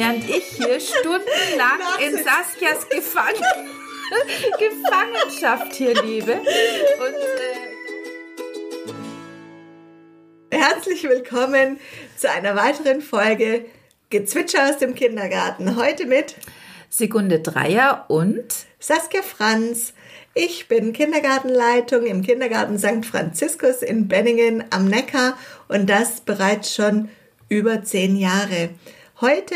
während ich hier stundenlang in Saskias Gefang Gefangenschaft hier lebe. Und, äh Herzlich willkommen zu einer weiteren Folge Gezwitscher aus dem Kindergarten. Heute mit Sekunde Dreier und Saskia Franz. Ich bin Kindergartenleitung im Kindergarten St. Franziskus in Benningen am Neckar und das bereits schon über zehn Jahre. Heute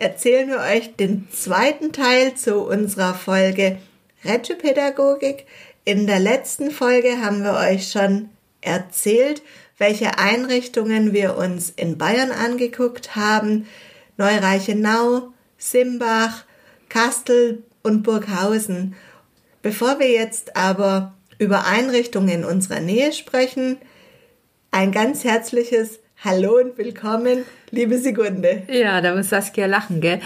erzählen wir euch den zweiten Teil zu unserer Folge Reggio-Pädagogik. In der letzten Folge haben wir euch schon erzählt, welche Einrichtungen wir uns in Bayern angeguckt haben. Neureichenau, Simbach, Kastel und Burghausen. Bevor wir jetzt aber über Einrichtungen in unserer Nähe sprechen, ein ganz herzliches Hallo und willkommen, liebe Sigunde. Ja, da muss Saskia lachen, gell?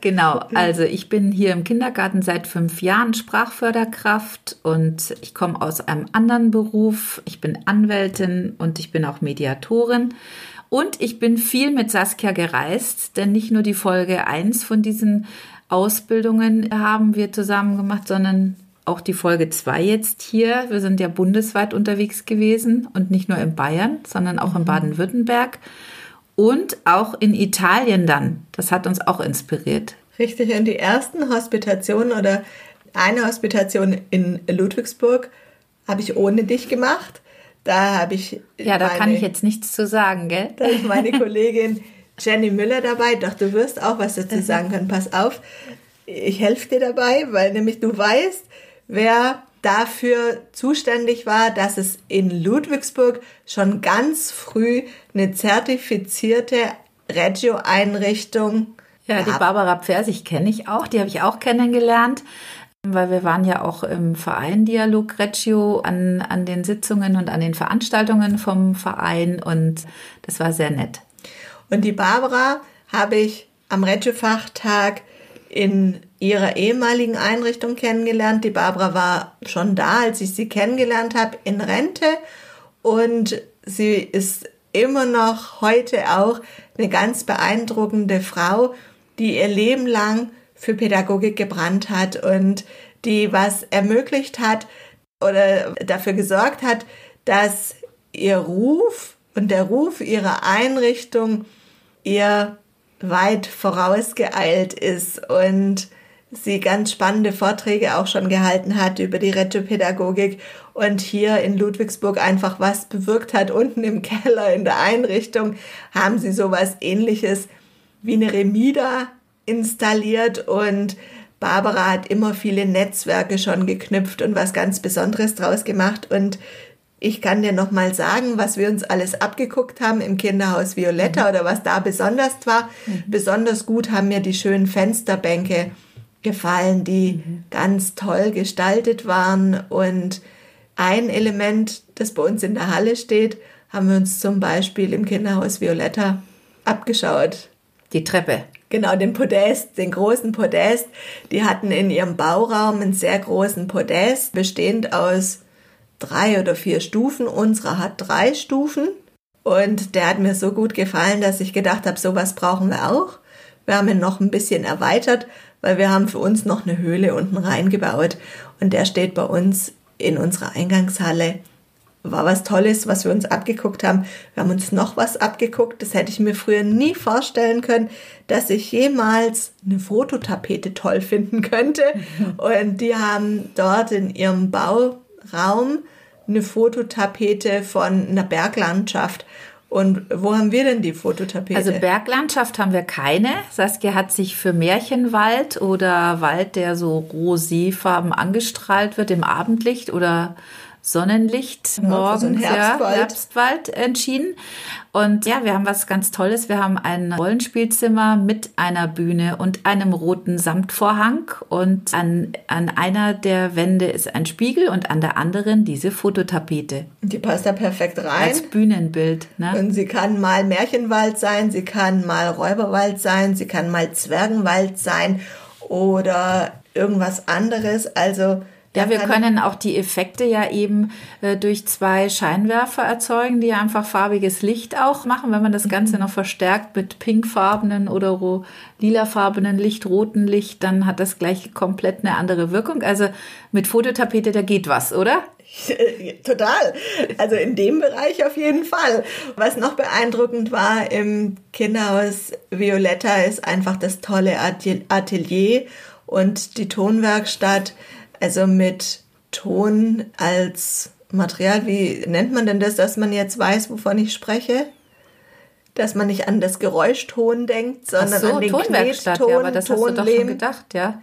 Genau, also ich bin hier im Kindergarten seit fünf Jahren Sprachförderkraft und ich komme aus einem anderen Beruf. Ich bin Anwältin und ich bin auch Mediatorin. Und ich bin viel mit Saskia gereist, denn nicht nur die Folge 1 von diesen Ausbildungen haben wir zusammen gemacht, sondern auch die Folge 2 jetzt hier. Wir sind ja bundesweit unterwegs gewesen und nicht nur in Bayern, sondern auch in mhm. Baden-Württemberg und auch in Italien dann. Das hat uns auch inspiriert. Richtig, und die ersten Hospitationen oder eine Hospitation in Ludwigsburg habe ich ohne dich gemacht. Da habe ich. Ja, da meine, kann ich jetzt nichts zu sagen, gell? Da ist meine Kollegin Jenny Müller dabei. Doch, du wirst auch was dazu sagen können. Pass auf, ich helfe dir dabei, weil nämlich du weißt, wer dafür zuständig war, dass es in Ludwigsburg schon ganz früh eine zertifizierte Reggio-Einrichtung Ja, die Barbara Pfersich kenne ich auch, die habe ich auch kennengelernt, weil wir waren ja auch im Verein Dialog Reggio an, an den Sitzungen und an den Veranstaltungen vom Verein und das war sehr nett. Und die Barbara habe ich am Reggio-Fachtag in ihrer ehemaligen Einrichtung kennengelernt. Die Barbara war schon da, als ich sie kennengelernt habe, in Rente. Und sie ist immer noch heute auch eine ganz beeindruckende Frau, die ihr Leben lang für Pädagogik gebrannt hat und die was ermöglicht hat oder dafür gesorgt hat, dass ihr Ruf und der Ruf ihrer Einrichtung ihr weit vorausgeeilt ist und sie ganz spannende Vorträge auch schon gehalten hat über die Rettungspädagogik und hier in Ludwigsburg einfach was bewirkt hat. Unten im Keller in der Einrichtung haben sie sowas ähnliches wie eine Remida installiert und Barbara hat immer viele Netzwerke schon geknüpft und was ganz Besonderes draus gemacht und ich kann dir noch mal sagen, was wir uns alles abgeguckt haben im Kinderhaus Violetta mhm. oder was da besonders war. Mhm. Besonders gut haben mir die schönen Fensterbänke gefallen, die mhm. ganz toll gestaltet waren. Und ein Element, das bei uns in der Halle steht, haben wir uns zum Beispiel im Kinderhaus Violetta abgeschaut. Die Treppe. Genau, den Podest, den großen Podest. Die hatten in ihrem Bauraum einen sehr großen Podest, bestehend aus drei oder vier Stufen. Unsere hat drei Stufen. Und der hat mir so gut gefallen, dass ich gedacht habe, sowas brauchen wir auch. Wir haben ihn noch ein bisschen erweitert, weil wir haben für uns noch eine Höhle unten reingebaut und der steht bei uns in unserer Eingangshalle. War was Tolles, was wir uns abgeguckt haben. Wir haben uns noch was abgeguckt. Das hätte ich mir früher nie vorstellen können, dass ich jemals eine Fototapete toll finden könnte. Und die haben dort in ihrem Bauraum eine Fototapete von einer Berglandschaft. Und wo haben wir denn die Fototapete? Also Berglandschaft haben wir keine. Saskia hat sich für Märchenwald oder Wald, der so roséfarben angestrahlt wird im Abendlicht oder Sonnenlicht ja, morgens, so Herbstwald. Ja, Herbstwald entschieden. Und ja, wir haben was ganz Tolles. Wir haben ein Rollenspielzimmer mit einer Bühne und einem roten Samtvorhang. Und an, an einer der Wände ist ein Spiegel und an der anderen diese Fototapete. Die passt da perfekt rein. Als Bühnenbild. Ne? Und sie kann mal Märchenwald sein, sie kann mal Räuberwald sein, sie kann mal Zwergenwald sein oder irgendwas anderes. Also Ja, wir können auch die Effekte ja eben äh, durch zwei Scheinwerfer erzeugen, die einfach farbiges Licht auch machen. Wenn man das Ganze noch verstärkt mit pinkfarbenen oder lilafarbenen Licht, roten Licht, dann hat das gleich komplett eine andere Wirkung. Also mit Fototapete, da geht was, oder? Total. Also in dem Bereich auf jeden Fall. Was noch beeindruckend war im Kinderhaus Violetta ist einfach das tolle Atelier und die Tonwerkstatt also mit Ton als Material, wie nennt man denn das, dass man jetzt weiß, wovon ich spreche? Dass man nicht an das Geräuschton denkt, sondern so, an den Tonwerkstatt, Knetton, ja, aber das Tonlehm. hast du doch schon gedacht, ja.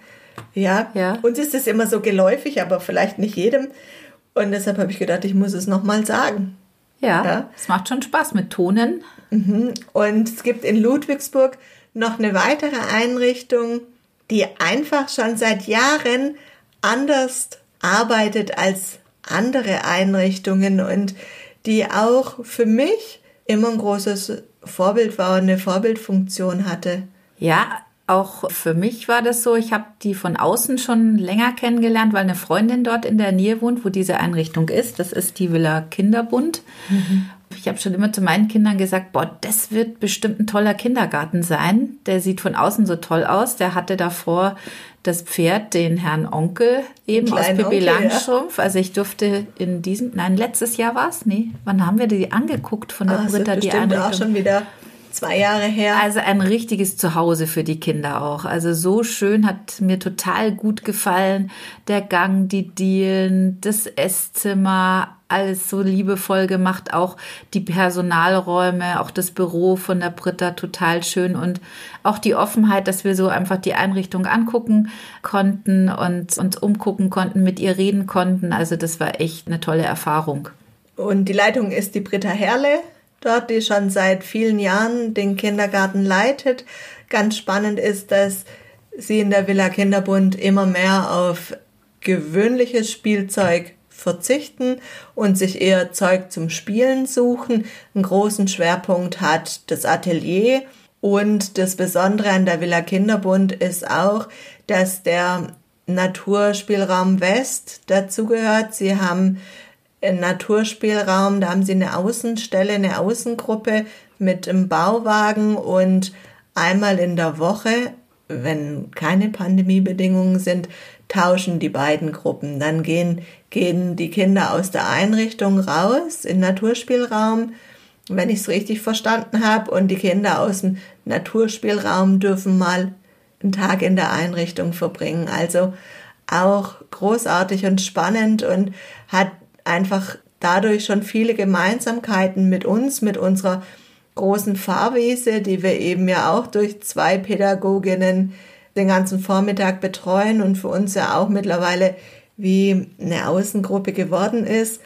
Ja, ja. uns ist es immer so geläufig, aber vielleicht nicht jedem. Und deshalb habe ich gedacht, ich muss es nochmal sagen. Ja, ja, es macht schon Spaß mit Tonen. Mhm. Und es gibt in Ludwigsburg noch eine weitere Einrichtung, die einfach schon seit Jahren anders arbeitet als andere Einrichtungen und die auch für mich immer ein großes Vorbild war und eine Vorbildfunktion hatte. Ja, auch für mich war das so. Ich habe die von außen schon länger kennengelernt, weil eine Freundin dort in der Nähe wohnt, wo diese Einrichtung ist. Das ist die Villa Kinderbund. Mhm. Ich habe schon immer zu meinen Kindern gesagt, boah, das wird bestimmt ein toller Kindergarten sein. Der sieht von außen so toll aus. Der hatte davor das Pferd, den Herrn Onkel, eben aus Pippi Langstrumpf. Ja. Also ich durfte in diesem, nein, letztes Jahr war es? Nee, wann haben wir die angeguckt von der ah, Britta, die Einrichtung? auch schon wieder zwei Jahre her. Also ein richtiges Zuhause für die Kinder auch. Also so schön, hat mir total gut gefallen. Der Gang, die Dielen, das Esszimmer, alles so liebevoll gemacht. Auch die Personalräume, auch das Büro von der Britta total schön und auch die Offenheit, dass wir so einfach die Einrichtung angucken konnten und uns umgucken konnten, mit ihr reden konnten. Also das war echt eine tolle Erfahrung. Und die Leitung ist die Britta Herle dort, die schon seit vielen Jahren den Kindergarten leitet. Ganz spannend ist, dass sie in der Villa Kinderbund immer mehr auf gewöhnliches Spielzeug verzichten und sich eher Zeug zum Spielen suchen. Einen großen Schwerpunkt hat das Atelier und das Besondere an der Villa Kinderbund ist auch, dass der Naturspielraum West dazugehört. Sie haben Naturspielraum. Da haben sie eine Außenstelle, eine Außengruppe mit einem Bauwagen und einmal in der Woche, wenn keine Pandemiebedingungen sind, tauschen die beiden Gruppen. Dann gehen, gehen die Kinder aus der Einrichtung raus in Naturspielraum, wenn ich es richtig verstanden habe, und die Kinder aus dem Naturspielraum dürfen mal einen Tag in der Einrichtung verbringen. Also auch großartig und spannend und hat einfach dadurch schon viele Gemeinsamkeiten mit uns, mit unserer großen Fahrwiese, die wir eben ja auch durch zwei Pädagoginnen den ganzen Vormittag betreuen und für uns ja auch mittlerweile wie eine Außengruppe geworden ist.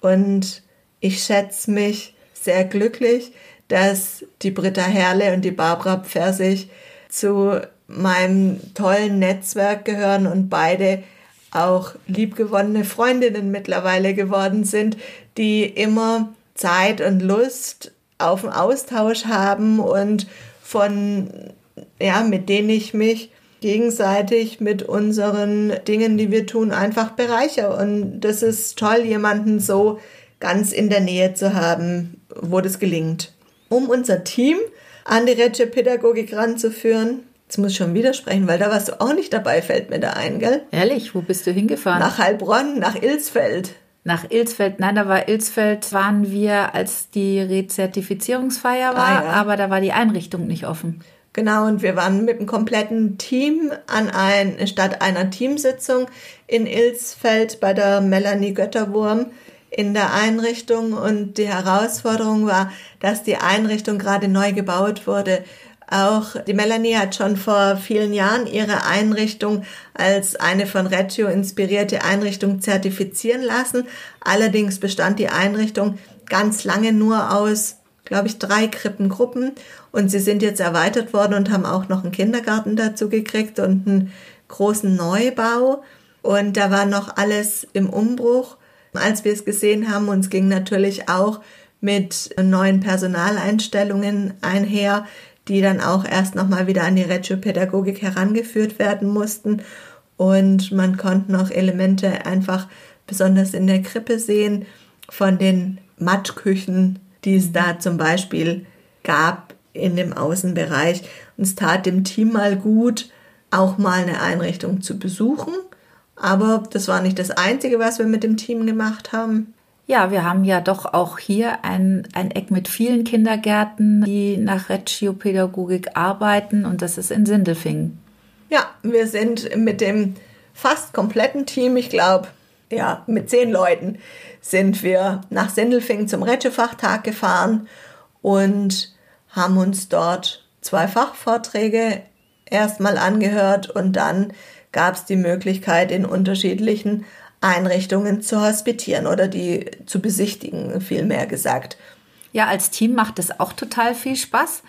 Und ich schätze mich sehr glücklich, dass die Britta Herle und die Barbara Pfersig zu meinem tollen Netzwerk gehören und beide auch liebgewonnene Freundinnen mittlerweile geworden sind, die immer Zeit und Lust auf den Austausch haben und von, ja, mit denen ich mich gegenseitig mit unseren Dingen, die wir tun, einfach bereichere. Und das ist toll, jemanden so ganz in der Nähe zu haben, wo das gelingt. Um unser Team an die Retsche Pädagogik ranzuführen, Jetzt muss ich schon widersprechen, weil da warst du auch nicht dabei, fällt mir da ein, gell? Ehrlich, wo bist du hingefahren? Nach Heilbronn, nach Ilsfeld. Nach Ilsfeld, nein, da war Ilsfeld, waren wir, als die Rezertifizierungsfeier war, ah, ja. aber da war die Einrichtung nicht offen. Genau, und wir waren mit dem kompletten Team an ein, statt einer Teamsitzung in Ilsfeld bei der Melanie Götterwurm in der Einrichtung und die Herausforderung war, dass die Einrichtung gerade neu gebaut wurde auch die Melanie hat schon vor vielen Jahren ihre Einrichtung als eine von Reggio inspirierte Einrichtung zertifizieren lassen. Allerdings bestand die Einrichtung ganz lange nur aus, glaube ich, drei Krippengruppen und sie sind jetzt erweitert worden und haben auch noch einen Kindergarten dazu gekriegt und einen großen Neubau. Und da war noch alles im Umbruch. Als wir es gesehen haben, uns ging natürlich auch mit neuen Personaleinstellungen einher, die dann auch erst nochmal wieder an die Reggio-Pädagogik herangeführt werden mussten. und man konnte noch Elemente einfach besonders in der Krippe sehen von den Matschküchen, die es da zum Beispiel gab in dem Außenbereich. Und es tat dem Team mal gut, auch mal eine Einrichtung zu besuchen. Aber das war nicht das Einzige, was wir mit dem Team gemacht haben. Ja, wir haben ja doch auch hier ein, ein Eck mit vielen Kindergärten, die nach Regiopädagogik arbeiten und das ist in Sindelfingen. Ja, wir sind mit dem fast kompletten Team, ich glaube, ja, mit zehn Leuten sind wir nach Sindelfingen zum Retschefachtag gefahren und haben uns dort zwei Fachvorträge erstmal angehört und dann gab es die Möglichkeit, in unterschiedlichen Einrichtungen zu hospitieren oder die zu besichtigen, vielmehr gesagt. Ja, als Team macht es auch total viel Spaß,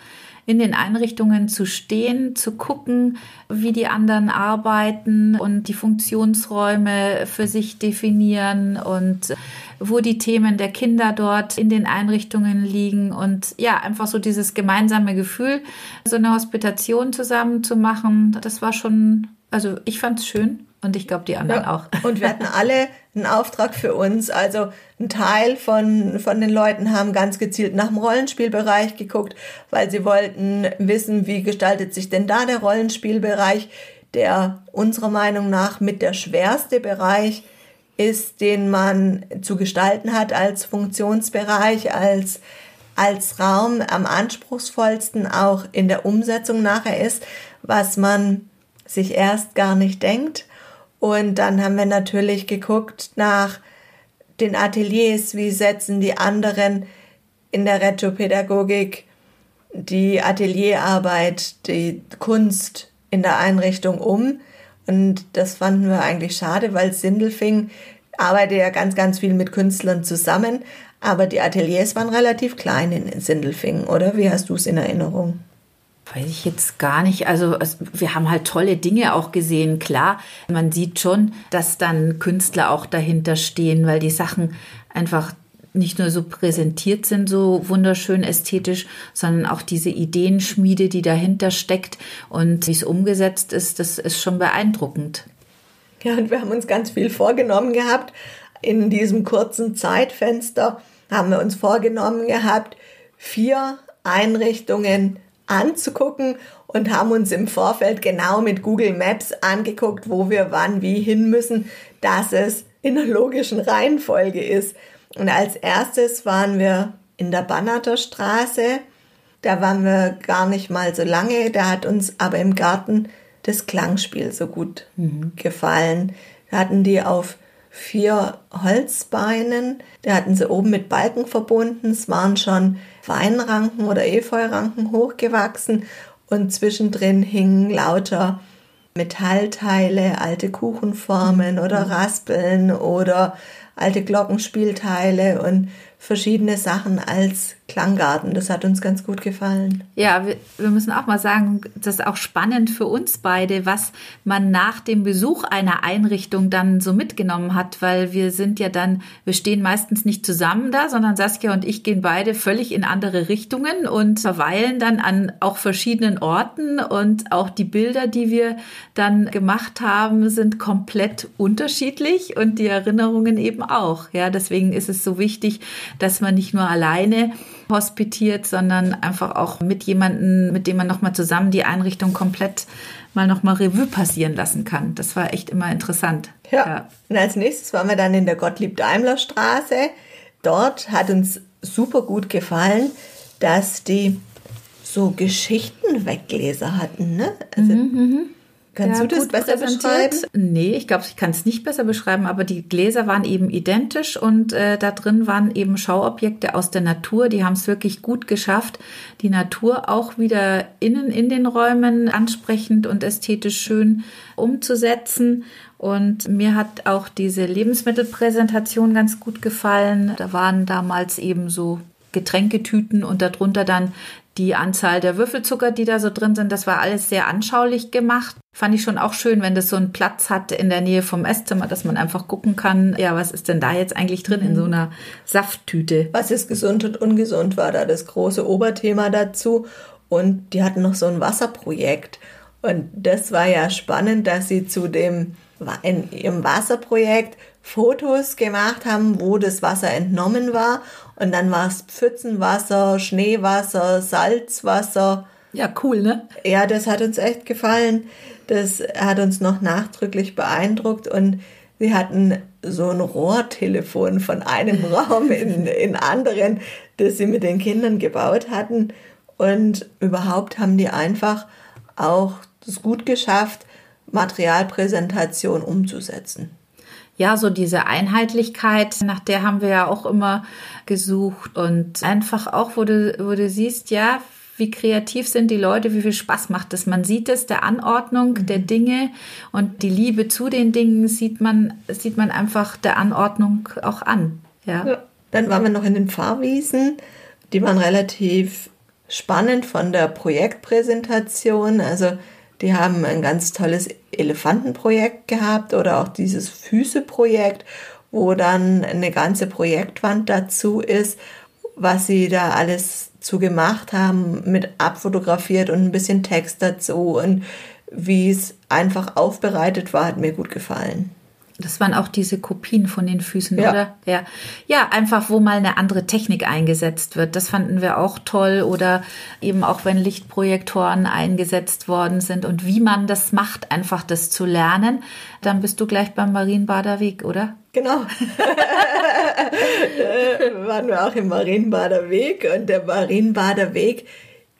in den Einrichtungen zu stehen, zu gucken, wie die anderen arbeiten und die Funktionsräume für sich definieren und wo die Themen der Kinder dort in den Einrichtungen liegen und ja, einfach so dieses gemeinsame Gefühl, so eine Hospitation zusammen zu machen, das war schon, also ich fand es schön. Und ich glaube, die anderen ja. auch. Und wir hatten alle einen Auftrag für uns. Also ein Teil von, von den Leuten haben ganz gezielt nach dem Rollenspielbereich geguckt, weil sie wollten wissen, wie gestaltet sich denn da der Rollenspielbereich, der unserer Meinung nach mit der schwerste Bereich ist, den man zu gestalten hat als Funktionsbereich, als als Raum am anspruchsvollsten auch in der Umsetzung nachher ist, was man sich erst gar nicht denkt und dann haben wir natürlich geguckt nach den Ateliers, wie setzen die anderen in der Retropädagogik die Atelierarbeit, die Kunst in der Einrichtung um. Und das fanden wir eigentlich schade, weil Sindelfing arbeitet ja ganz, ganz viel mit Künstlern zusammen. Aber die Ateliers waren relativ klein in Sindelfingen, oder? Wie hast du es in Erinnerung? Weiß ich jetzt gar nicht. Also wir haben halt tolle Dinge auch gesehen. Klar, man sieht schon, dass dann Künstler auch dahinter stehen, weil die Sachen einfach nicht nur so präsentiert sind, so wunderschön ästhetisch, sondern auch diese Ideenschmiede, die dahinter steckt und wie es umgesetzt ist, das ist schon beeindruckend. Ja, und wir haben uns ganz viel vorgenommen gehabt. In diesem kurzen Zeitfenster haben wir uns vorgenommen gehabt, vier Einrichtungen anzugucken und haben uns im Vorfeld genau mit Google Maps angeguckt, wo wir wann wie hin müssen, dass es in der logischen Reihenfolge ist. Und als erstes waren wir in der Bannerter Straße. Da waren wir gar nicht mal so lange. Da hat uns aber im Garten das Klangspiel so gut mhm. gefallen. Da hatten die auf vier Holzbeinen. Da hatten sie oben mit Balken verbunden. Es waren schon Weinranken oder Efeuranken hochgewachsen und zwischendrin hingen lauter Metallteile, alte Kuchenformen oder mhm. Raspeln oder alte Glockenspielteile und verschiedene Sachen als Klanggarten. Das hat uns ganz gut gefallen. Ja, wir, wir, müssen auch mal sagen, das ist auch spannend für uns beide, was man nach dem Besuch einer Einrichtung dann so mitgenommen hat, weil wir sind ja dann, wir stehen meistens nicht zusammen da, sondern Saskia und ich gehen beide völlig in andere Richtungen und verweilen dann an auch verschiedenen Orten und auch die Bilder, die wir dann gemacht haben, sind komplett unterschiedlich und die Erinnerungen eben auch. Ja, deswegen ist es so wichtig, dass man nicht nur alleine hospitiert, sondern einfach auch mit jemandem, mit dem man nochmal zusammen die Einrichtung komplett mal nochmal Revue passieren lassen kann. Das war echt immer interessant. Ja. ja. Und als nächstes waren wir dann in der Gottlieb-Daimler-Straße. Dort hat uns super gut gefallen, dass die so Geschichtenweggläser hatten. Ne? Also mhm, mhm. Kannst ja, du das besser beschreiben? Nee, ich glaube, ich kann es nicht besser beschreiben, aber die Gläser waren eben identisch und äh, da drin waren eben Schauobjekte aus der Natur. Die haben es wirklich gut geschafft, die Natur auch wieder innen in den Räumen ansprechend und ästhetisch schön umzusetzen. Und mir hat auch diese Lebensmittelpräsentation ganz gut gefallen. Da waren damals eben so Getränketüten und darunter dann die Anzahl der Würfelzucker, die da so drin sind, das war alles sehr anschaulich gemacht. Fand ich schon auch schön, wenn das so einen Platz hat in der Nähe vom Esszimmer, dass man einfach gucken kann, ja, was ist denn da jetzt eigentlich drin in so einer Safttüte? Was ist gesund und ungesund, war da das große Oberthema dazu. Und die hatten noch so ein Wasserprojekt. Und das war ja spannend, dass sie zu dem in ihrem Wasserprojekt Fotos gemacht haben, wo das Wasser entnommen war. Und dann war es Pfützenwasser, Schneewasser, Salzwasser. Ja, cool, ne? Ja, das hat uns echt gefallen. Das hat uns noch nachdrücklich beeindruckt. Und sie hatten so ein Rohrtelefon von einem Raum in, in anderen, das sie mit den Kindern gebaut hatten. Und überhaupt haben die einfach auch das gut geschafft, Materialpräsentation umzusetzen. Ja, so diese Einheitlichkeit, nach der haben wir ja auch immer gesucht und einfach auch, wo du, wo du siehst, ja, wie kreativ sind die Leute, wie viel Spaß macht es. Man sieht es der Anordnung der Dinge und die Liebe zu den Dingen sieht man, sieht man einfach der Anordnung auch an. Ja. ja. Dann waren wir noch in den Fahrwiesen. Die waren relativ spannend von der Projektpräsentation. Also die haben ein ganz tolles Elefantenprojekt gehabt oder auch dieses Füßeprojekt, wo dann eine ganze Projektwand dazu ist, was sie da alles zu gemacht haben, mit abfotografiert und ein bisschen Text dazu und wie es einfach aufbereitet war, hat mir gut gefallen. Das waren auch diese Kopien von den Füßen, ja. oder? Ja. Ja, einfach, wo mal eine andere Technik eingesetzt wird. Das fanden wir auch toll. Oder eben auch, wenn Lichtprojektoren eingesetzt worden sind und wie man das macht, einfach das zu lernen. Dann bist du gleich beim Marienbader Weg, oder? Genau. da waren wir auch im Marienbader Weg und der Marienbader Weg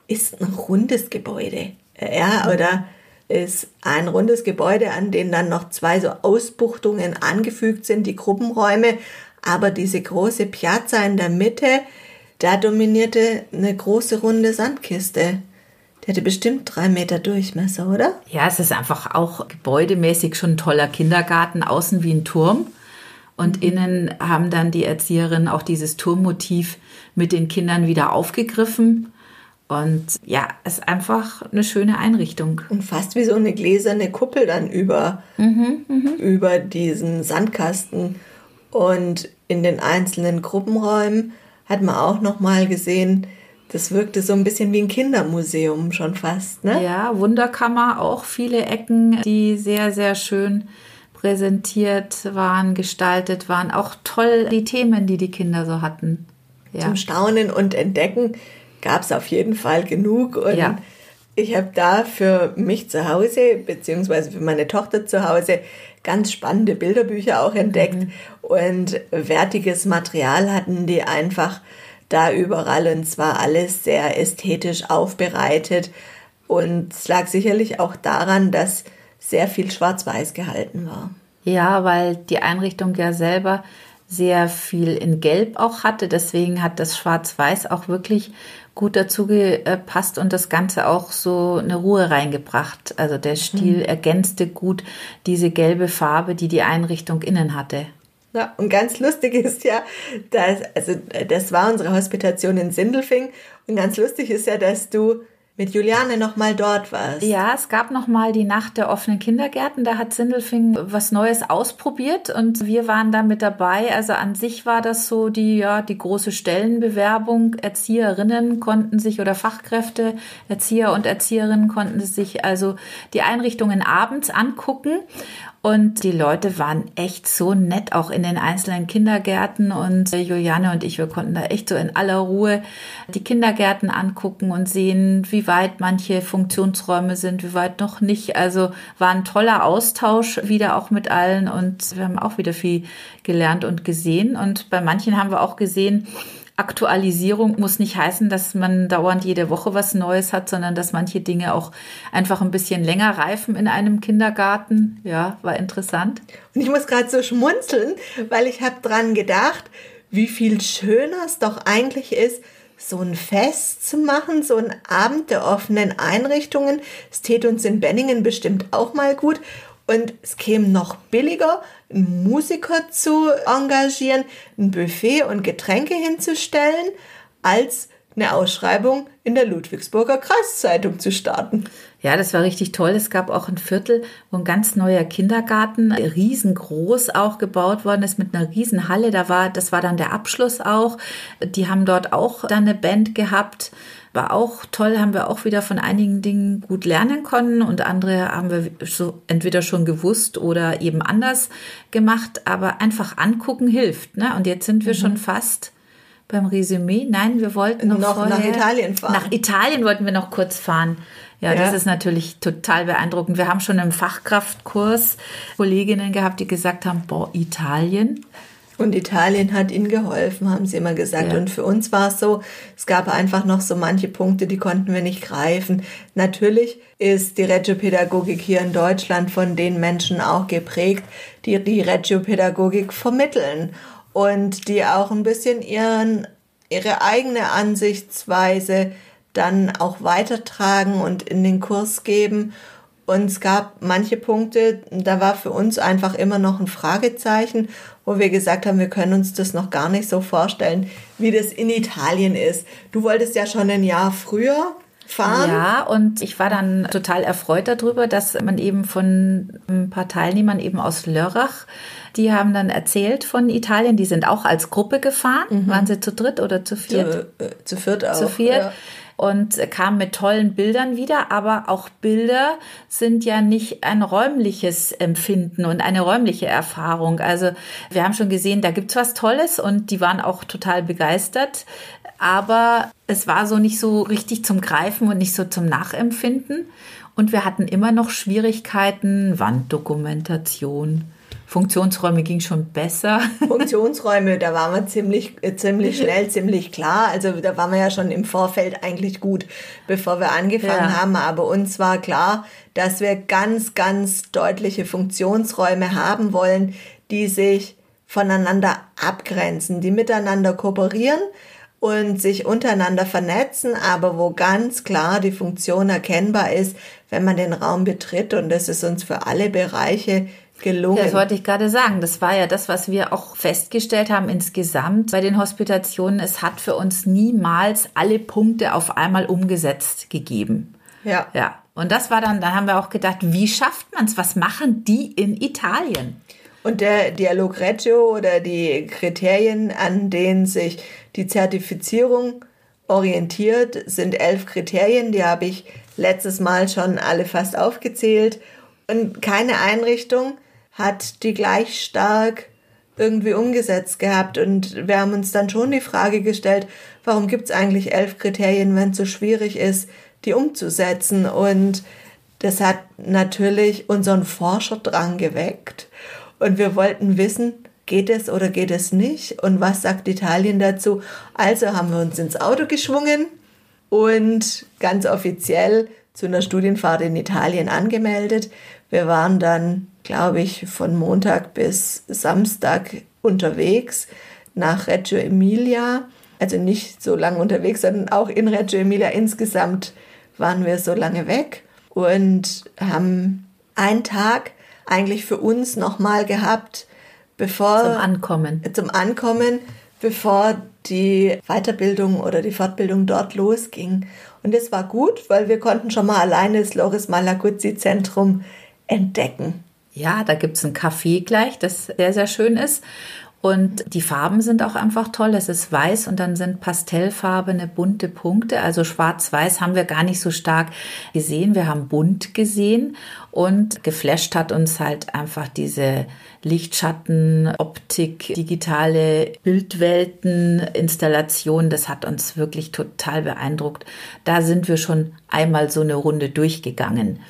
ist ein rundes Gebäude. Ja, oder ist ein rundes Gebäude, an dem dann noch zwei so Ausbuchtungen angefügt sind, die Gruppenräume. Aber diese große Piazza in der Mitte, da dominierte eine große runde Sandkiste. Die hatte bestimmt drei Meter Durchmesser, oder? Ja, es ist einfach auch gebäudemäßig schon ein toller Kindergarten, außen wie ein Turm. Und mhm. innen haben dann die Erzieherinnen auch dieses Turmmotiv mit den Kindern wieder aufgegriffen und ja, es ist einfach eine schöne Einrichtung. Und fast wie so eine gläserne Kuppel dann über, mhm, mh. über diesen Sandkasten. Und in den einzelnen Gruppenräumen hat man auch noch mal gesehen, das wirkte so ein bisschen wie ein Kindermuseum schon fast, ne? Ja, Wunderkammer, auch viele Ecken, die sehr, sehr schön präsentiert waren, gestaltet waren. Auch toll die Themen, die die Kinder so hatten. Ja. Zum Staunen und Entdecken gab es auf jeden Fall genug. Und ja. ich habe da für mich zu Hause, beziehungsweise für meine Tochter zu Hause, ganz spannende Bilderbücher auch entdeckt. Mhm. Und wertiges Material hatten die einfach da überall. Und zwar alles sehr ästhetisch aufbereitet. Und es lag sicherlich auch daran, dass sehr viel schwarz-weiß gehalten war. Ja, weil die Einrichtung ja selber sehr viel in Gelb auch hatte. Deswegen hat das Schwarz-Weiß auch wirklich gut dazu gepasst und das Ganze auch so eine Ruhe reingebracht. Also der Stil mhm. ergänzte gut diese gelbe Farbe, die die Einrichtung innen hatte. Ja, und ganz lustig ist ja, dass, also das war unsere Hospitation in Sindelfing und ganz lustig ist ja, dass du mit Juliane noch mal dort warst. Ja, es gab noch mal die Nacht der offenen Kindergärten. Da hat Sindelfing was Neues ausprobiert und wir waren da mit dabei. Also an sich war das so die ja die große Stellenbewerbung. Erzieherinnen konnten sich oder Fachkräfte, Erzieher und Erzieherinnen konnten sich also die Einrichtungen abends angucken und die Leute waren echt so nett, auch in den einzelnen Kindergärten. Und äh, Juliane und ich, wir konnten da echt so in aller Ruhe die Kindergärten angucken und sehen, wie weit manche Funktionsräume sind, wie weit noch nicht. Also war ein toller Austausch wieder auch mit allen und wir haben auch wieder viel gelernt und gesehen. Und bei manchen haben wir auch gesehen, Aktualisierung muss nicht heißen, dass man dauernd jede Woche was Neues hat, sondern dass manche Dinge auch einfach ein bisschen länger reifen in einem Kindergarten. Ja, war interessant. Und ich muss gerade so schmunzeln, weil ich habe dran gedacht, wie viel schöner es doch eigentlich ist, so ein Fest zu machen, so ein Abend der offenen Einrichtungen. Es täte uns in Benningen bestimmt auch mal gut. Und es käme noch billiger, einen Musiker zu engagieren, ein Buffet und Getränke hinzustellen, als eine Ausschreibung in der Ludwigsburger Kreiszeitung zu starten. Ja, das war richtig toll. Es gab auch ein Viertel, wo ein ganz neuer Kindergarten, riesengroß auch gebaut worden ist mit einer Riesenhalle. Da war, das war dann der Abschluss auch. Die haben dort auch dann eine Band gehabt War auch toll, haben wir auch wieder von einigen Dingen gut lernen können und andere haben wir so entweder schon gewusst oder eben anders gemacht. Aber einfach angucken hilft. Ne? Und jetzt sind wir mhm. schon fast beim Resümee. Nein, wir wollten noch, noch vorher, nach Italien fahren. Nach Italien wollten wir noch kurz fahren. Ja, ja, das ist natürlich total beeindruckend. Wir haben schon im Fachkraftkurs Kolleginnen gehabt, die gesagt haben, boah, Italien. Und Italien hat ihnen geholfen, haben sie immer gesagt. Ja. Und für uns war es so, es gab einfach noch so manche Punkte, die konnten wir nicht greifen. Natürlich ist die Regiopädagogik hier in Deutschland von den Menschen auch geprägt, die die Regiopädagogik vermitteln und die auch ein bisschen ihren, ihre eigene Ansichtsweise dann auch weitertragen und in den Kurs geben. Und es gab manche Punkte, da war für uns einfach immer noch ein Fragezeichen, wo wir gesagt haben, wir können uns das noch gar nicht so vorstellen, wie das in Italien ist. Du wolltest ja schon ein Jahr früher fahren. Ja, und ich war dann total erfreut darüber, dass man eben von ein paar Teilnehmern eben aus Lörrach, die haben dann erzählt von Italien, die sind auch als Gruppe gefahren. Mhm. Waren sie zu dritt oder zu viert? Zu, äh, zu viert auch. Zu viert. Ja und kam mit tollen Bildern wieder, aber auch Bilder sind ja nicht ein räumliches Empfinden und eine räumliche Erfahrung. Also wir haben schon gesehen, da gibt's was Tolles und die waren auch total begeistert, aber es war so nicht so richtig zum Greifen und nicht so zum Nachempfinden. Und wir hatten immer noch Schwierigkeiten, Wanddokumentation, Funktionsräume ging schon besser. Funktionsräume, da waren wir ziemlich, äh, ziemlich schnell, ziemlich klar. Also da waren wir ja schon im Vorfeld eigentlich gut, bevor wir angefangen ja. haben. Aber uns war klar, dass wir ganz, ganz deutliche Funktionsräume haben wollen, die sich voneinander abgrenzen, die miteinander kooperieren und sich untereinander vernetzen, aber wo ganz klar die Funktion erkennbar ist, wenn man den Raum betritt. Und das ist uns für alle Bereiche gelungen. Das wollte ich gerade sagen. Das war ja das, was wir auch festgestellt haben insgesamt bei den Hospitationen. Es hat für uns niemals alle Punkte auf einmal umgesetzt gegeben. Ja. Ja. Und das war dann, da haben wir auch gedacht, wie schafft man es? Was machen die in Italien? Und der Dialog Reggio oder die Kriterien, an denen sich die Zertifizierung orientiert, sind elf Kriterien. Die habe ich letztes Mal schon alle fast aufgezählt. Und keine Einrichtung hat die gleich stark irgendwie umgesetzt gehabt. Und wir haben uns dann schon die Frage gestellt, warum gibt es eigentlich elf Kriterien, wenn es so schwierig ist, die umzusetzen? Und das hat natürlich unseren Forscherdrang geweckt. Und wir wollten wissen, geht es oder geht es nicht? Und was sagt Italien dazu? Also haben wir uns ins Auto geschwungen und ganz offiziell zu einer Studienfahrt in Italien angemeldet. Wir waren dann glaube ich, von Montag bis Samstag unterwegs nach Reggio Emilia. Also nicht so lange unterwegs, sondern auch in Reggio Emilia insgesamt waren wir so lange weg und haben einen Tag eigentlich für uns nochmal gehabt, bevor zum Ankommen. Zum Ankommen, bevor die Weiterbildung oder die Fortbildung dort losging. Und das war gut, weil wir konnten schon mal alleine das Loris Malaguzzi Zentrum entdecken. Ja, da gibt's ein Café gleich, das sehr, sehr schön ist. Und die Farben sind auch einfach toll. Es ist weiß und dann sind pastellfarbene bunte Punkte. Also schwarz-weiß haben wir gar nicht so stark gesehen. Wir haben bunt gesehen und geflasht hat uns halt einfach diese Lichtschatten, Optik, digitale Bildwelten, Installation. Das hat uns wirklich total beeindruckt. Da sind wir schon einmal so eine Runde durchgegangen.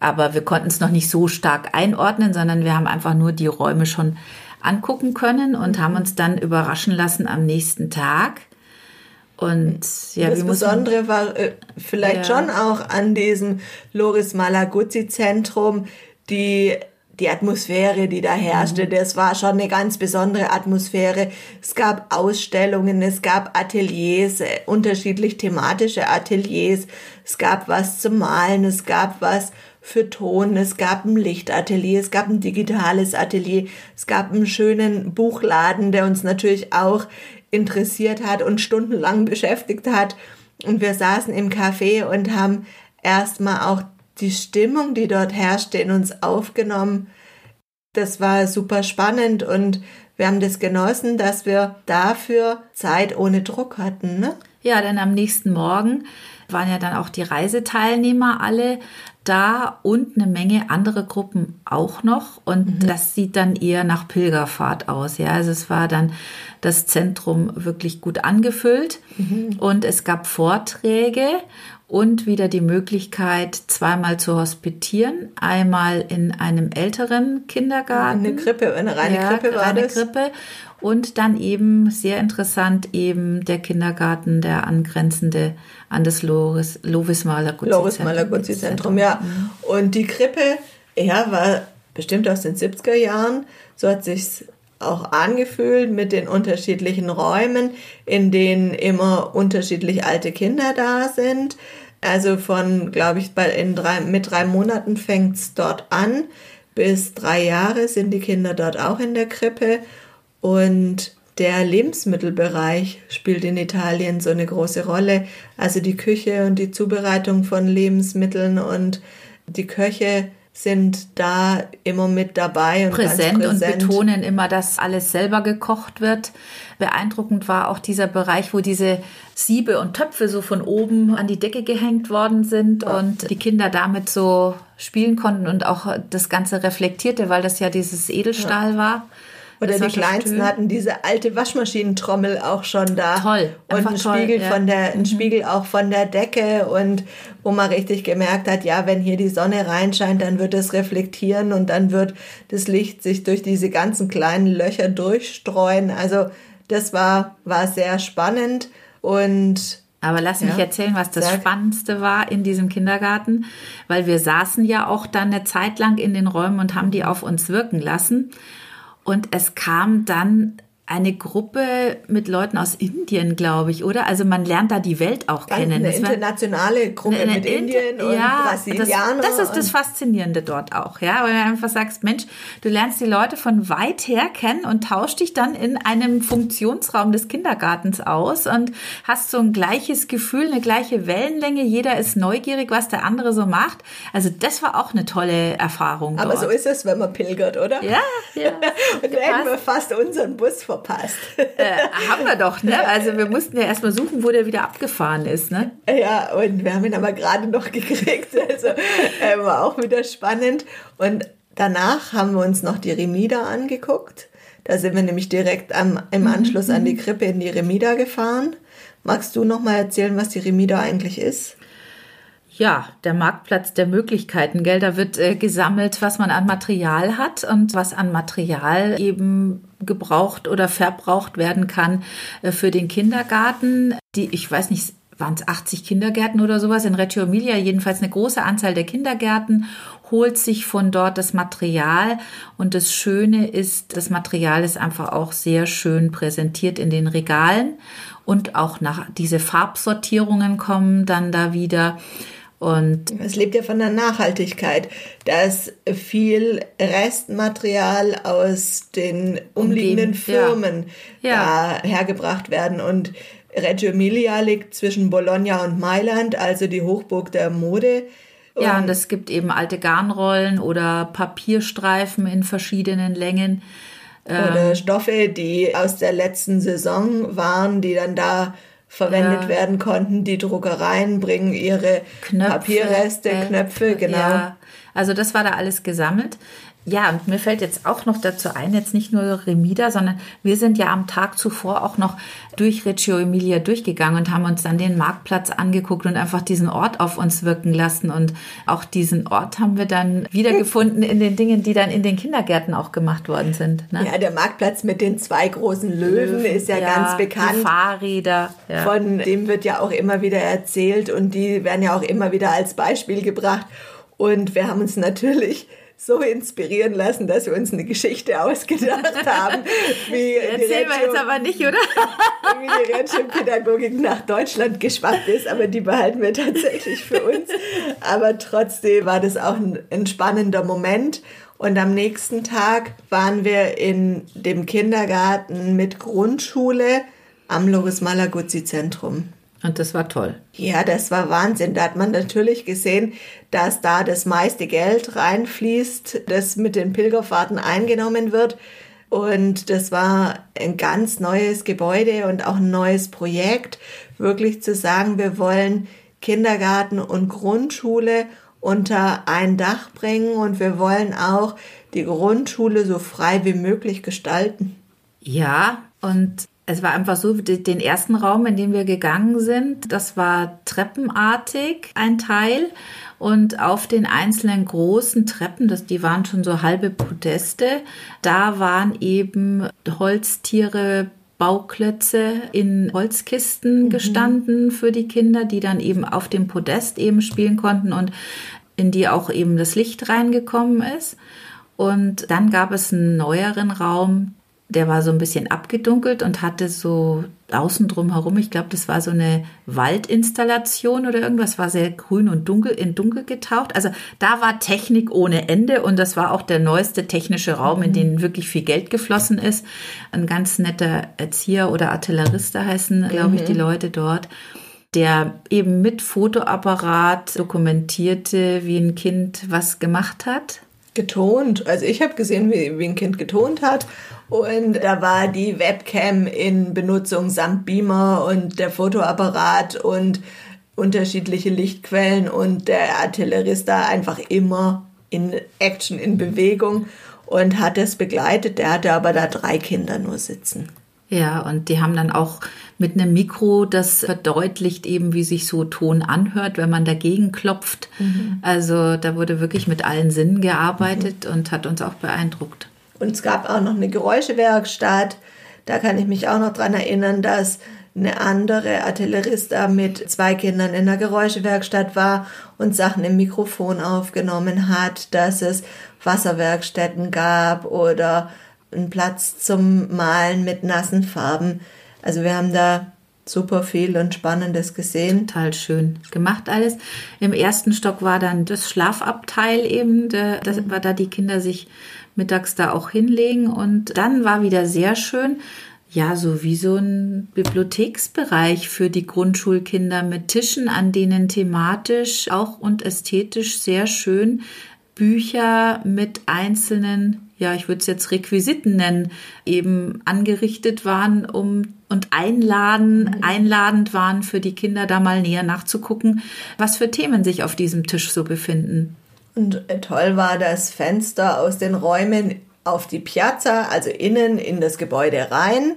Aber wir konnten es noch nicht so stark einordnen, sondern wir haben einfach nur die Räume schon angucken können und haben uns dann überraschen lassen am nächsten Tag. Und ja, das Besondere war äh, vielleicht ja. schon auch an diesem Loris Malaguzzi Zentrum die die Atmosphäre, die da herrschte, mhm. das war schon eine ganz besondere Atmosphäre. Es gab Ausstellungen, es gab Ateliers, äh, unterschiedlich thematische Ateliers. Es gab was zum Malen, es gab was für Ton, es gab ein Lichtatelier, es gab ein digitales Atelier, es gab einen schönen Buchladen, der uns natürlich auch interessiert hat und stundenlang beschäftigt hat. Und wir saßen im Café und haben erstmal auch die Stimmung, die dort herrschte, in uns aufgenommen. Das war super spannend und wir haben das genossen, dass wir dafür Zeit ohne Druck hatten. Ne? Ja, denn am nächsten Morgen waren ja dann auch die Reiseteilnehmer alle da und eine Menge andere Gruppen auch noch. Und mhm. das sieht dann eher nach Pilgerfahrt aus. Ja, also es war dann das Zentrum wirklich gut angefüllt mhm. und es gab Vorträge und wieder die Möglichkeit, zweimal zu hospitieren. Einmal in einem älteren Kindergarten. Eine Krippe, eine reine ja, Krippe war reine das. Krippe. Und dann eben sehr interessant eben der Kindergarten, der angrenzende an das Lovis, Lovis Malaguzzi Lovis Malaguzzi Zentrum, ja. Mhm. Und die Krippe, ja, war bestimmt aus den 70er Jahren. So hat sich's auch angefühlt mit den unterschiedlichen Räumen, in denen immer unterschiedlich alte Kinder da sind. Also von, glaube ich, bei, in drei, mit drei Monaten fängt es dort an. Bis drei Jahre sind die Kinder dort auch in der Krippe. Und der Lebensmittelbereich spielt in Italien so eine große Rolle. Also die Küche und die Zubereitung von Lebensmitteln und die Köche sind da immer mit dabei und präsent, präsent, und betonen immer, dass alles selber gekocht wird. Beeindruckend war auch dieser Bereich, wo diese Siebe und Töpfe so von oben an die Decke gehängt worden sind ja. und die Kinder damit so spielen konnten und auch das Ganze reflektierte, weil das ja dieses Edelstahl ja. war. Oder die Kleinsten schön. hatten diese alte Waschmaschinentrommel auch schon da. Toll. Und einen toll, Spiegel ja. von der, einen mhm. Spiegel auch von der Decke und wo man richtig gemerkt hat, ja, wenn hier die Sonne reinscheint, dann wird es reflektieren und dann wird das Licht sich durch diese ganzen kleinen Löcher durchstreuen. Also das war, war sehr spannend und aber lass mich ja, erzählen, was das. Spannendste war in diesem Kindergarten, weil wir saßen ja auch dann eine Zeit lang in den Räumen und haben die auf uns wirken lassen. Und es kam dann eine Gruppe mit Leuten aus Indien, glaube ich, oder? Also man lernt da die Welt auch Ganz kennen. Eine das internationale Gruppe eine, eine mit Indien und ja, Brasilianern. Das, das ist das Faszinierende dort auch, ja, weil du einfach sagst, Mensch, du lernst die Leute von weit her kennen und tauschst dich dann in einem Funktionsraum des Kindergartens aus und hast so ein gleiches Gefühl, eine gleiche Wellenlänge. Jeder ist neugierig, was der andere so macht. Also das war auch eine tolle Erfahrung. Aber dort. so ist es, wenn man pilgert, oder? Ja, ja. und da hätten wir fast unseren Bus verpasst. Äh, haben wir doch, ne? Also wir mussten ja erstmal suchen, wo der wieder abgefahren ist, ne? Ja, und wir haben ihn aber gerade noch gekriegt. Also äh, war auch wieder spannend. Und danach haben wir uns noch die Remida angeguckt. Da sind wir nämlich direkt am, im Anschluss an die Krippe in die Remida gefahren. Magst du noch mal erzählen, was die Remida eigentlich ist? Ja, der Marktplatz der Möglichkeiten, gell? Da wird äh, gesammelt, was man an Material hat und was an Material eben gebraucht oder verbraucht werden kann äh, für den Kindergarten. Die, ich weiß nicht, waren es 80 Kindergärten oder sowas in Reggio Emilia, jedenfalls eine große Anzahl der Kindergärten, holt sich von dort das Material. Und das Schöne ist, das Material ist einfach auch sehr schön präsentiert in den Regalen. Und auch nach diese Farbsortierungen kommen dann da wieder. Und es lebt ja von der Nachhaltigkeit, dass viel Restmaterial aus den umliegenden Firmen ja. Ja. da hergebracht werden. Und Reggio Emilia liegt zwischen Bologna und Mailand, also die Hochburg der Mode. Und ja, und es gibt eben alte Garnrollen oder Papierstreifen in verschiedenen Längen. Oder ähm, Stoffe, die aus der letzten Saison waren, die dann da verwendet ja. werden konnten. Die Druckereien bringen ihre Knöpfe, Papierreste, Knöpfe, genau. Ja. Also das war da alles gesammelt. Ja, und mir fällt jetzt auch noch dazu ein, jetzt nicht nur Remida, sondern wir sind ja am Tag zuvor auch noch durch Reggio Emilia durchgegangen und haben uns dann den Marktplatz angeguckt und einfach diesen Ort auf uns wirken lassen. Und auch diesen Ort haben wir dann wiedergefunden in den Dingen, die dann in den Kindergärten auch gemacht worden sind. Ne? Ja, der Marktplatz mit den zwei großen Löwen, Löwen ist ja, ja, ganz bekannt. Die Fahrräder. Ja. Von dem wird ja auch immer wieder erzählt und die werden ja auch immer wieder als Beispiel gebracht. Und wir haben uns natürlich so inspirieren lassen, dass wir uns eine Geschichte ausgedacht haben. Wie Erzählen wir jetzt aber nicht, oder? wie die Rettungspädagogik nach Deutschland geschwappt ist, aber die behalten wir tatsächlich für uns. Aber trotzdem war das auch ein, ein spannender Moment. Und am nächsten Tag waren wir in dem Kindergarten mit Grundschule am Loris Malaguzzi Zentrum. Und das war toll. Ja, das war Wahnsinn. Da hat man natürlich gesehen, dass da das meiste Geld reinfließt, das mit den Pilgerfahrten eingenommen wird. Und das war ein ganz neues Gebäude und auch ein neues Projekt, wirklich zu sagen, wir wollen Kindergarten und Grundschule unter ein Dach bringen und wir wollen auch die Grundschule so frei wie möglich gestalten. Ja, und es war einfach so, den ersten Raum, in den wir gegangen sind, das war treppenartig ein Teil und auf den einzelnen großen Treppen, das, die waren schon so halbe Podeste, da waren eben Holztiere, Bauklötze in Holzkisten mhm. gestanden für die Kinder, die dann eben auf dem Podest eben spielen konnten und in die auch eben das Licht reingekommen ist. Und dann gab es einen neueren Raum, der war so ein bisschen abgedunkelt und hatte so außen drum herum, ich glaube, das war so eine Waldinstallation oder irgendwas, war sehr grün und dunkel in dunkel getaucht. Also da war Technik ohne Ende und das war auch der neueste technische Raum, in mhm. den wirklich viel Geld geflossen ist. Ein ganz netter Erzieher oder Artillerist heißen, glaube ich, die mhm. Leute dort der eben mit Fotoapparat dokumentierte, wie ein Kind was gemacht hat. Getont. Also ich habe gesehen, wie, wie ein Kind getont hat und da war die Webcam in Benutzung samt Beamer und der Fotoapparat und unterschiedliche Lichtquellen und der Artillerist da einfach immer in Action, in Bewegung und hat es begleitet. Der hatte aber da drei Kinder nur sitzen. Ja, und die haben dann auch mit einem Mikro das verdeutlicht eben, wie sich so Ton anhört, wenn man dagegen klopft. Mhm. Also da wurde wirklich mit allen Sinnen gearbeitet mhm. und hat uns auch beeindruckt. Und es gab auch noch eine Geräuschewerkstatt. Da kann ich mich auch noch dran erinnern, dass eine andere Artillerista mit zwei Kindern in der Geräuschewerkstatt war und Sachen im Mikrofon aufgenommen hat, dass es Wasserwerkstätten gab oder einen Platz zum Malen mit nassen Farben. Also wir haben da super viel und Spannendes gesehen. Total schön gemacht alles. Im ersten Stock war dann das Schlafabteil eben, das war da die Kinder sich mittags da auch hinlegen. Und dann war wieder sehr schön, ja, so wie so ein Bibliotheksbereich für die Grundschulkinder mit Tischen, an denen thematisch auch und ästhetisch sehr schön Bücher mit einzelnen, ja, ich würde es jetzt Requisiten nennen, eben angerichtet waren, um und einladen, mhm. einladend waren für die Kinder da mal näher nachzugucken, was für Themen sich auf diesem Tisch so befinden. Und toll war das Fenster aus den Räumen auf die Piazza, also innen in das Gebäude rein,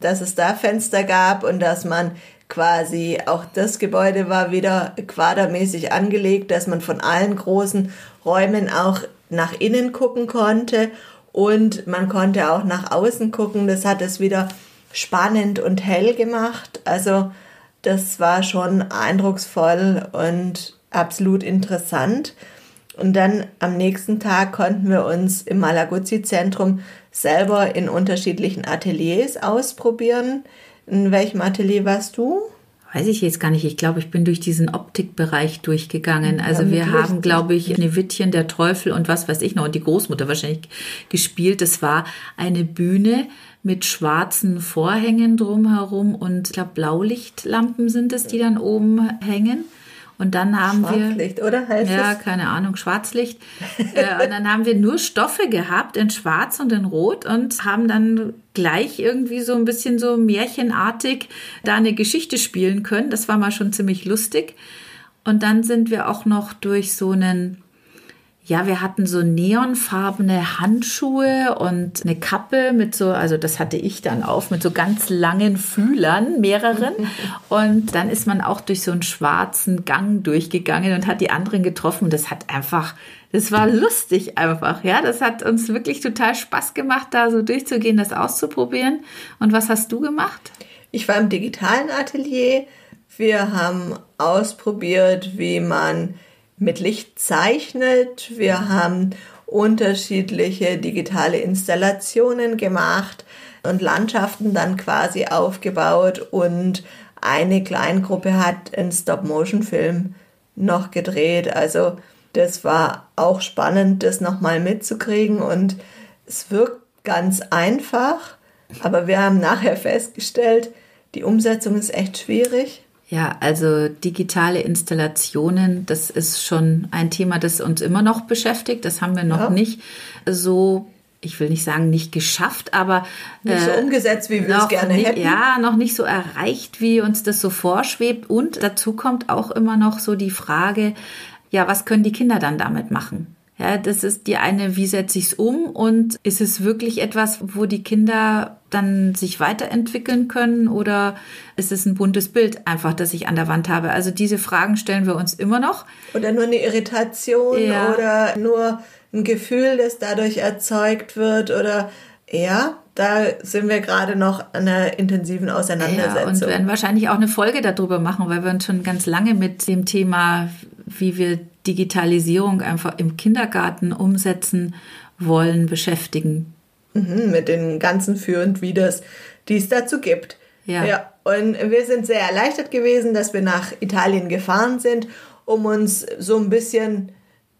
dass es da Fenster gab und dass man quasi auch das Gebäude war wieder quadermäßig angelegt, dass man von allen großen Räumen auch nach innen gucken konnte und man konnte auch nach außen gucken. Das hat es wieder spannend und hell gemacht. Also das war schon eindrucksvoll und absolut interessant. Und dann am nächsten Tag konnten wir uns im Malaguzzi-Zentrum selber in unterschiedlichen Ateliers ausprobieren. In welchem Atelier warst du? Weiß ich jetzt gar nicht. Ich glaube, ich bin durch diesen Optikbereich durchgegangen. Also wir haben, glaube ich, Schneewittchen, der Teufel und was weiß ich noch und die Großmutter wahrscheinlich gespielt. Das war eine Bühne mit schwarzen Vorhängen drumherum und ich glaube Blaulichtlampen sind es, die dann oben hängen. Und dann haben Schwarzlicht, wir. oder? Heißt ja, es? keine Ahnung, Schwarzlicht. äh, und dann haben wir nur Stoffe gehabt in Schwarz und in Rot und haben dann gleich irgendwie so ein bisschen so märchenartig da eine Geschichte spielen können. Das war mal schon ziemlich lustig. Und dann sind wir auch noch durch so einen ja, wir hatten so neonfarbene Handschuhe und eine Kappe mit so, also das hatte ich dann auf, mit so ganz langen Fühlern, mehreren. Und dann ist man auch durch so einen schwarzen Gang durchgegangen und hat die anderen getroffen. Das hat einfach, das war lustig einfach, ja. Das hat uns wirklich total Spaß gemacht, da so durchzugehen, das auszuprobieren. Und was hast du gemacht? Ich war im digitalen Atelier. Wir haben ausprobiert, wie man mit Licht zeichnet. Wir haben unterschiedliche digitale Installationen gemacht und Landschaften dann quasi aufgebaut und eine Kleingruppe hat einen Stop-Motion-Film noch gedreht. Also das war auch spannend, das nochmal mitzukriegen und es wirkt ganz einfach, aber wir haben nachher festgestellt, die Umsetzung ist echt schwierig. Ja, also digitale Installationen, das ist schon ein Thema, das uns immer noch beschäftigt. Das haben wir noch ja. nicht so ich will nicht sagen, nicht geschafft, aber nicht so umgesetzt, wie wir es gerne nicht, hätten. Ja, noch nicht so erreicht, wie uns das so vorschwebt. Und dazu kommt auch immer noch so die Frage, ja, was können die Kinder dann damit machen? Ja, das ist die eine, wie setze ich es um und ist es wirklich etwas, wo die Kinder dann sich weiterentwickeln können oder ist es ein buntes Bild einfach, das ich an der Wand habe? Also diese Fragen stellen wir uns immer noch. Oder nur eine Irritation ja. oder nur ein Gefühl, das dadurch erzeugt wird oder ja, da sind wir gerade noch an einer intensiven Auseinandersetzung. Ja, und werden wahrscheinlich auch eine Folge darüber machen, weil wir uns schon ganz lange mit dem Thema, wie wir Digitalisierung einfach im Kindergarten umsetzen wollen, beschäftigen. Mhm, mit den ganzen Für und Widers, die es dazu gibt. Ja. ja. Und wir sind sehr erleichtert gewesen, dass wir nach Italien gefahren sind, um uns so ein bisschen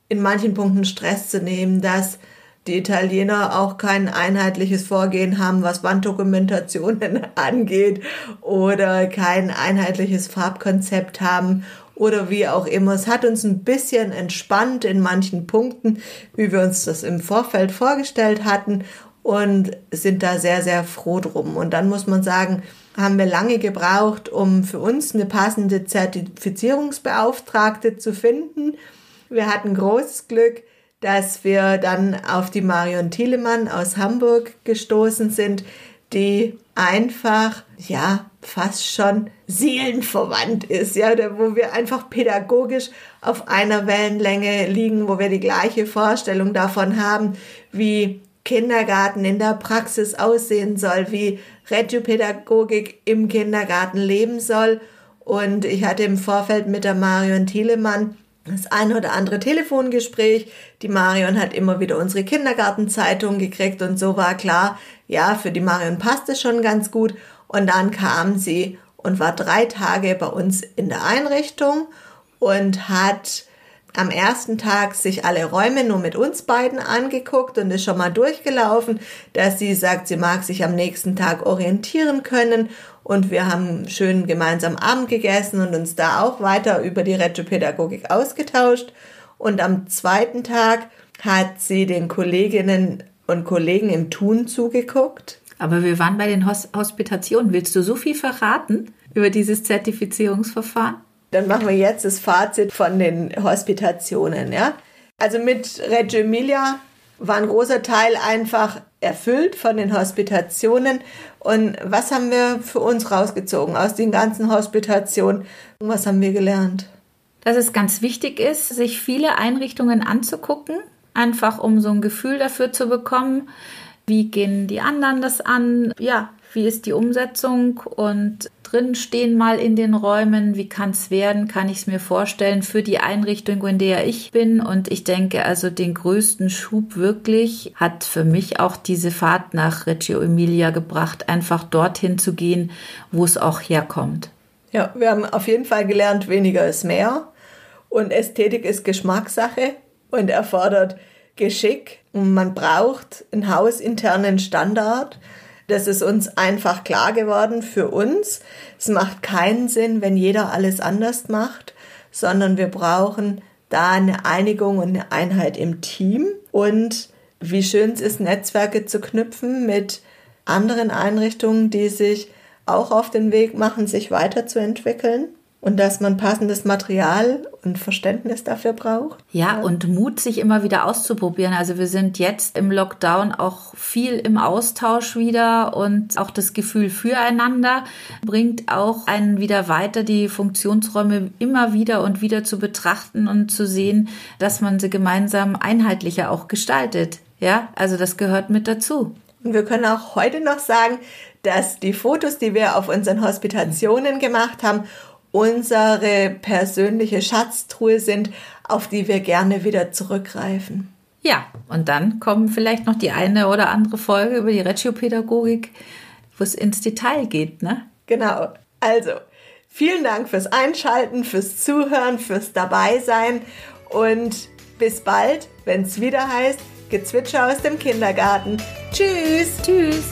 in manchen Punkten Stress zu nehmen, dass die Italiener auch kein einheitliches Vorgehen haben, was Wanddokumentationen angeht oder kein einheitliches Farbkonzept haben oder wie auch immer. Es hat uns ein bisschen entspannt in manchen Punkten, wie wir uns das im Vorfeld vorgestellt hatten und sind da sehr, sehr froh drum. Und dann muss man sagen, haben wir lange gebraucht, um für uns eine passende Zertifizierungsbeauftragte zu finden. Wir hatten großes Glück, dass wir dann auf die Marion Thielemann aus Hamburg gestoßen sind, die einfach, ja, fast schon seelenverwandt ist, ja, wo wir einfach pädagogisch auf einer Wellenlänge liegen, wo wir die gleiche Vorstellung davon haben, wie Kindergarten in der Praxis aussehen soll, wie Regiopädagogik im Kindergarten leben soll. Und ich hatte im Vorfeld mit der Marion Thielemann das ein oder andere Telefongespräch. Die Marion hat immer wieder unsere Kindergartenzeitung gekriegt und so war klar, ja, für die Marion passt es schon ganz gut. Und dann kam sie und war drei Tage bei uns in der Einrichtung und hat am ersten Tag sich alle Räume nur mit uns beiden angeguckt und ist schon mal durchgelaufen, dass sie sagt, sie mag sich am nächsten Tag orientieren können und wir haben schön gemeinsam Abend gegessen und uns da auch weiter über die Reggio-Pädagogik ausgetauscht. Und am zweiten Tag hat sie den Kolleginnen und Kollegen im Tun zugeguckt. Aber wir waren bei den Hos Hospitationen. Willst du so viel verraten über dieses Zertifizierungsverfahren? Dann machen wir jetzt das Fazit von den Hospitationen, ja. Also mit Reggio Emilia war ein großer Teil einfach erfüllt von den Hospitationen. Und was haben wir für uns rausgezogen aus den ganzen Hospitationen? Was haben wir gelernt? Dass es ganz wichtig ist, sich viele Einrichtungen anzugucken, einfach um so ein Gefühl dafür zu bekommen, wie gehen die anderen das an, ja, wie ist die Umsetzung und drin stehen mal in den Räumen, wie kann es werden, kann ich es mir vorstellen für die Einrichtung, in der ich bin. Und ich denke, also den größten Schub wirklich hat für mich auch diese Fahrt nach Reggio Emilia gebracht, einfach dorthin zu gehen, wo es auch herkommt. Ja, wir haben auf jeden Fall gelernt, weniger ist mehr. Und Ästhetik ist Geschmackssache und erfordert Geschick. Und man braucht einen hausinternen Standard das ist uns einfach klar geworden für uns. Es macht keinen Sinn, wenn jeder alles anders macht, sondern wir brauchen da eine Einigung und eine Einheit im Team. Und wie schön es ist, Netzwerke zu knüpfen mit anderen Einrichtungen, die sich auch auf den Weg machen, sich weiterzuentwickeln und dass man passendes Material und Verständnis dafür braucht. Ja, ja, und Mut, sich immer wieder auszuprobieren. Also wir sind jetzt im Lockdown auch viel im Austausch wieder und auch das Gefühl füreinander bringt auch einen wieder weiter, die Funktionsräume immer wieder und wieder zu betrachten und zu sehen, dass man sie gemeinsam einheitlicher auch gestaltet. Ja, also das gehört mit dazu. Und wir können auch heute noch sagen, dass die Fotos, die wir auf unseren Hospitationen gemacht haben, unsere persönliche Schatztruhe sind, auf die wir gerne wieder zurückgreifen. Ja, und dann kommen vielleicht noch die eine oder andere Folge über die Regiopädagogik, wo es ins Detail geht, ne? Genau. Also, vielen Dank fürs Einschalten, fürs Zuhören, fürs Dabeisein und bis bald, wenn es wieder heißt Gezwitscher aus dem Kindergarten. Tschüss. Tschüss.